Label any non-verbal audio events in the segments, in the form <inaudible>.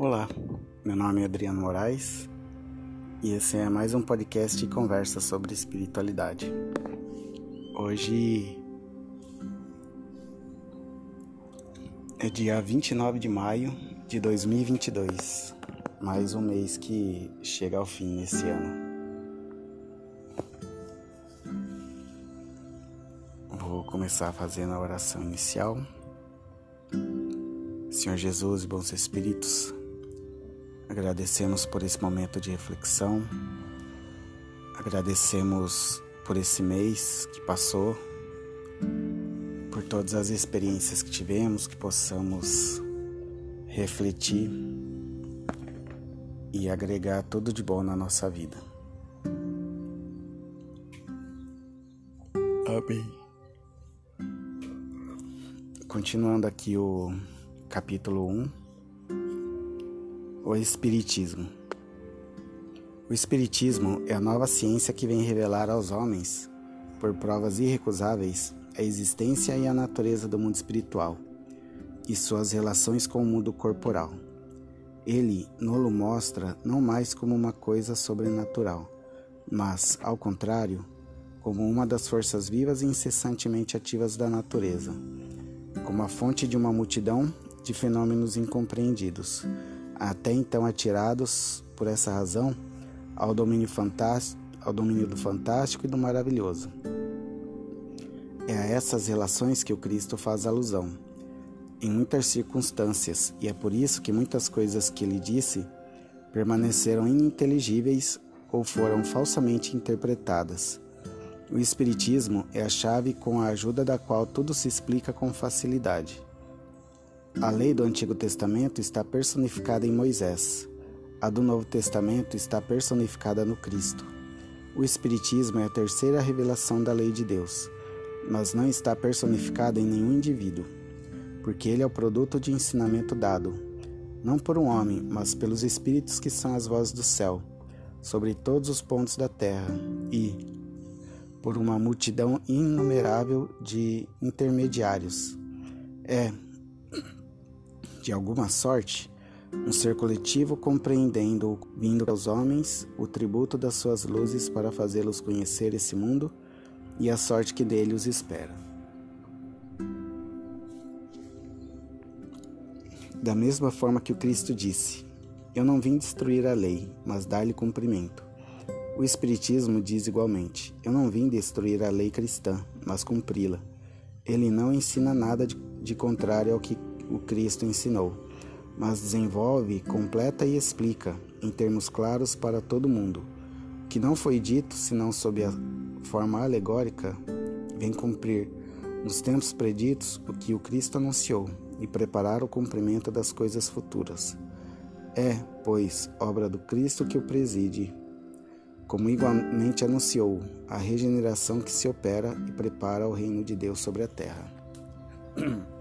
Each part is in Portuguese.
Olá, meu nome é Adriano Moraes e esse é mais um podcast e conversa sobre espiritualidade. Hoje é dia 29 de maio de 2022, mais um mês que chega ao fim nesse ano. Vou começar fazendo a oração inicial. Senhor Jesus e bons espíritos, agradecemos por esse momento de reflexão, agradecemos por esse mês que passou, por todas as experiências que tivemos, que possamos refletir e agregar tudo de bom na nossa vida. Amém. Continuando aqui o capítulo 1 O Espiritismo. O Espiritismo é a nova ciência que vem revelar aos homens, por provas irrecusáveis, a existência e a natureza do mundo espiritual e suas relações com o mundo corporal. Ele nolo mostra não mais como uma coisa sobrenatural, mas, ao contrário, como uma das forças vivas e incessantemente ativas da natureza, como a fonte de uma multidão de fenômenos incompreendidos, até então atirados, por essa razão, ao domínio, fantástico, ao domínio do fantástico e do maravilhoso. É a essas relações que o Cristo faz alusão, em muitas circunstâncias, e é por isso que muitas coisas que ele disse permaneceram ininteligíveis ou foram falsamente interpretadas. O Espiritismo é a chave com a ajuda da qual tudo se explica com facilidade. A lei do Antigo Testamento está personificada em Moisés. A do Novo Testamento está personificada no Cristo. O Espiritismo é a terceira revelação da lei de Deus, mas não está personificada em nenhum indivíduo, porque ele é o produto de ensinamento dado, não por um homem, mas pelos Espíritos que são as vozes do céu, sobre todos os pontos da terra, e por uma multidão inumerável de intermediários. É, de alguma sorte, um ser coletivo compreendendo, vindo aos homens, o tributo das suas luzes para fazê-los conhecer esse mundo e a sorte que dele os espera. Da mesma forma que o Cristo disse: Eu não vim destruir a lei, mas dar-lhe cumprimento. O Espiritismo diz igualmente: Eu não vim destruir a lei cristã, mas cumpri-la. Ele não ensina nada de, de contrário ao que o Cristo ensinou, mas desenvolve, completa e explica, em termos claros para todo mundo. O que não foi dito, senão sob a forma alegórica, vem cumprir, nos tempos preditos, o que o Cristo anunciou e preparar o cumprimento das coisas futuras. É, pois, obra do Cristo que o preside, como igualmente anunciou a regeneração que se opera e prepara o reino de Deus sobre a terra. <clears throat>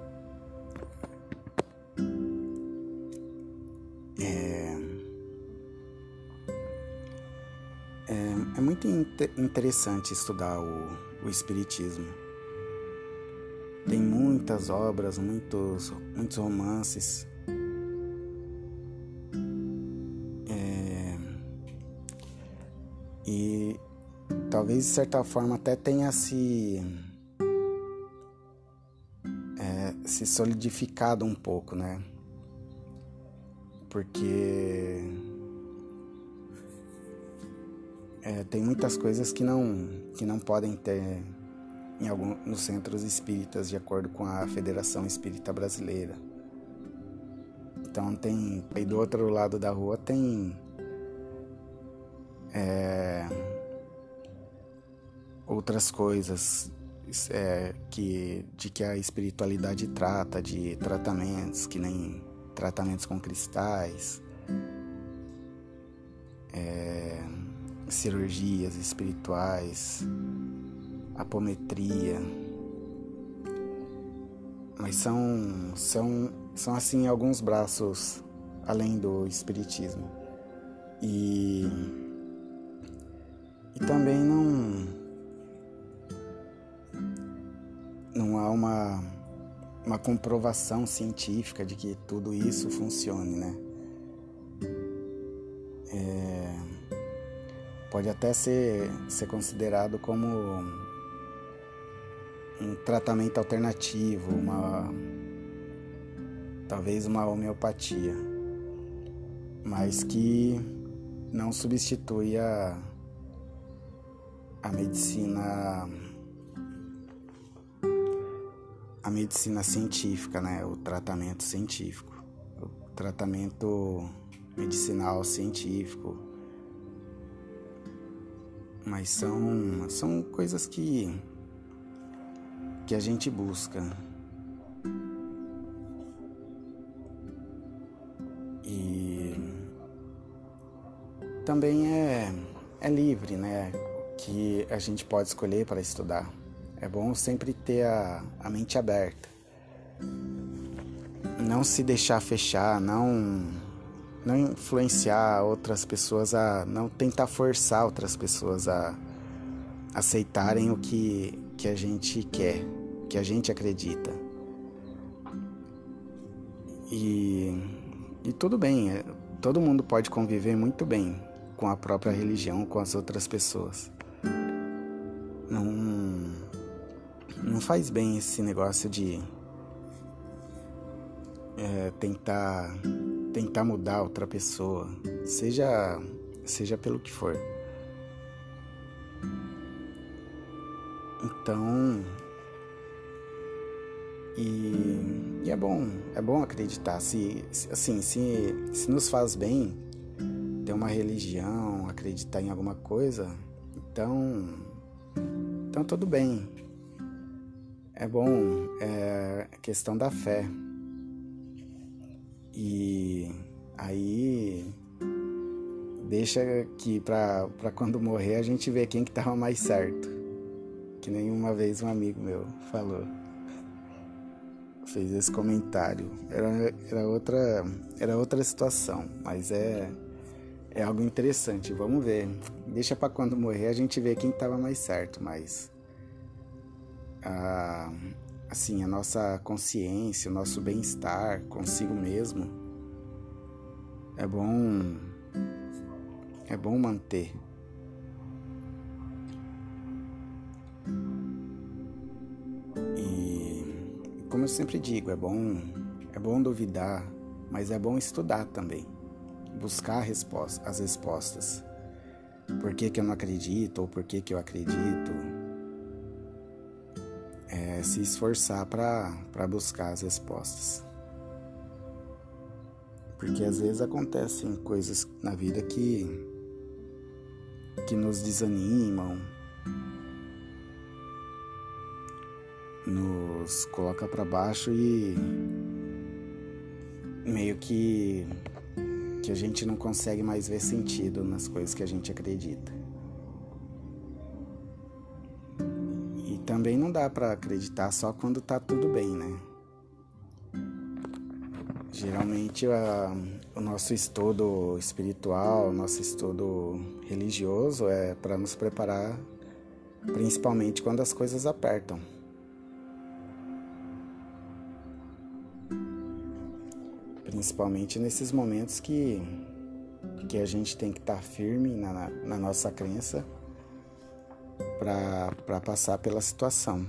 É muito interessante estudar o, o Espiritismo. Tem muitas obras, muitos, muitos romances. É, e talvez de certa forma até tenha se, é, se solidificado um pouco, né? Porque é, tem muitas coisas que não, que não podem ter em algum, nos centros espíritas, de acordo com a Federação Espírita Brasileira. Então tem. Aí do outro lado da rua tem. É, outras coisas é, que, de que a espiritualidade trata, de tratamentos, que nem tratamentos com cristais. É, cirurgias espirituais, apometria. Mas são, são, são assim alguns braços além do espiritismo. E, e também não, não há uma, uma comprovação científica de que tudo isso funcione, né? Pode até ser, ser considerado como um tratamento alternativo, uma talvez uma homeopatia, mas que não substitui a, a medicina a medicina científica, né? O tratamento científico, o tratamento medicinal científico. Mas são, são coisas que, que a gente busca. E também é, é livre, né? Que a gente pode escolher para estudar. É bom sempre ter a, a mente aberta. Não se deixar fechar, não não influenciar outras pessoas a não tentar forçar outras pessoas a aceitarem o que que a gente quer, que a gente acredita. E, e tudo bem, é, todo mundo pode conviver muito bem com a própria religião, com as outras pessoas. Não não faz bem esse negócio de é, tentar tentar mudar outra pessoa, seja seja pelo que for. Então, e, e, é bom, é bom acreditar. Se, se, assim, se, se nos faz bem ter uma religião, acreditar em alguma coisa, então, então tudo bem. É bom, é questão da fé. E aí deixa que para quando morrer a gente vê quem que tava mais certo. Que nem uma vez um amigo meu falou. Fez esse comentário. Era, era, outra, era outra situação, mas é, é algo interessante. Vamos ver. Deixa para quando morrer a gente vê quem tava mais certo, mas a, assim, a nossa consciência, o nosso bem-estar consigo mesmo, é bom é bom manter. E como eu sempre digo, é bom é bom duvidar, mas é bom estudar também, buscar resposta, as respostas. Por que, que eu não acredito ou por que, que eu acredito? Se esforçar para buscar as respostas. Porque às vezes acontecem coisas na vida que, que nos desanimam, nos coloca para baixo e meio que que a gente não consegue mais ver sentido nas coisas que a gente acredita. Também não dá para acreditar só quando tá tudo bem, né? Geralmente a, o nosso estudo espiritual, o nosso estudo religioso é para nos preparar principalmente quando as coisas apertam. Principalmente nesses momentos que, que a gente tem que estar tá firme na, na nossa crença para passar pela situação.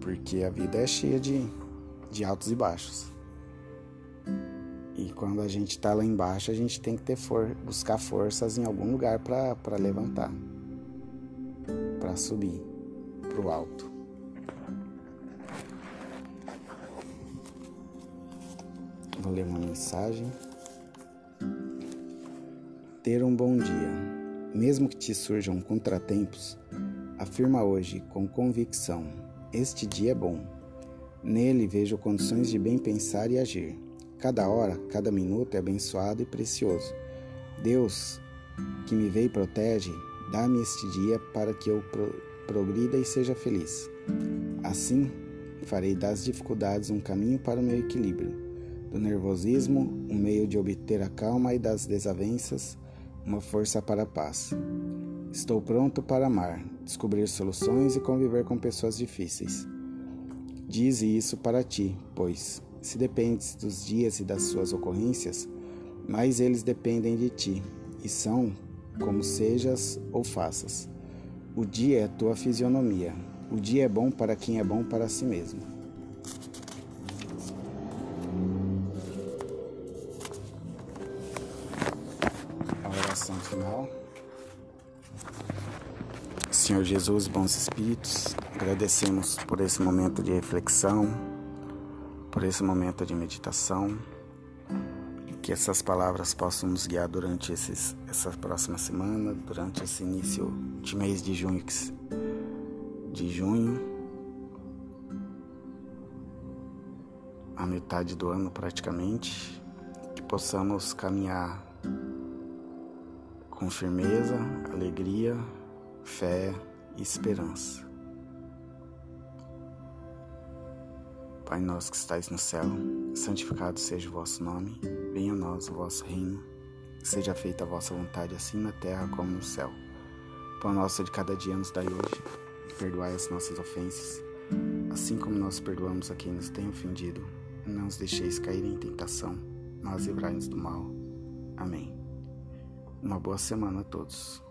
Porque a vida é cheia de, de altos e baixos. E quando a gente está lá embaixo, a gente tem que ter for, buscar forças em algum lugar para levantar, para subir para o alto. Vou ler uma mensagem ter um bom dia. Mesmo que te surjam contratempos, afirma hoje com convicção: Este dia é bom. Nele vejo condições de bem pensar e agir. Cada hora, cada minuto é abençoado e precioso. Deus, que me vê e protege, dá-me este dia para que eu pro progrida e seja feliz. Assim, farei das dificuldades um caminho para o meu equilíbrio, do nervosismo um meio de obter a calma e das desavenças uma força para a paz. Estou pronto para amar, descobrir soluções e conviver com pessoas difíceis. Dize isso para ti, pois, Se dependes dos dias e das suas ocorrências, mais eles dependem de ti, e são como sejas ou faças. O dia é tua fisionomia. O dia é bom para quem é bom para si mesmo. Jesus, bons espíritos, agradecemos por esse momento de reflexão, por esse momento de meditação que essas palavras possam nos guiar durante esses, essa próxima semana, durante esse início de mês de junho, de junho, a metade do ano praticamente, que possamos caminhar com firmeza, alegria, fé e esperança. Pai nosso que estais no céu, santificado seja o vosso nome, venha a nós o vosso reino, seja feita a vossa vontade assim na terra como no céu. Pão nosso de cada dia nos dai hoje, e perdoai as nossas ofensas, assim como nós perdoamos a quem nos tem ofendido, não os deixeis cair em tentação, mas livrai-nos do mal. Amém. Uma boa semana a todos.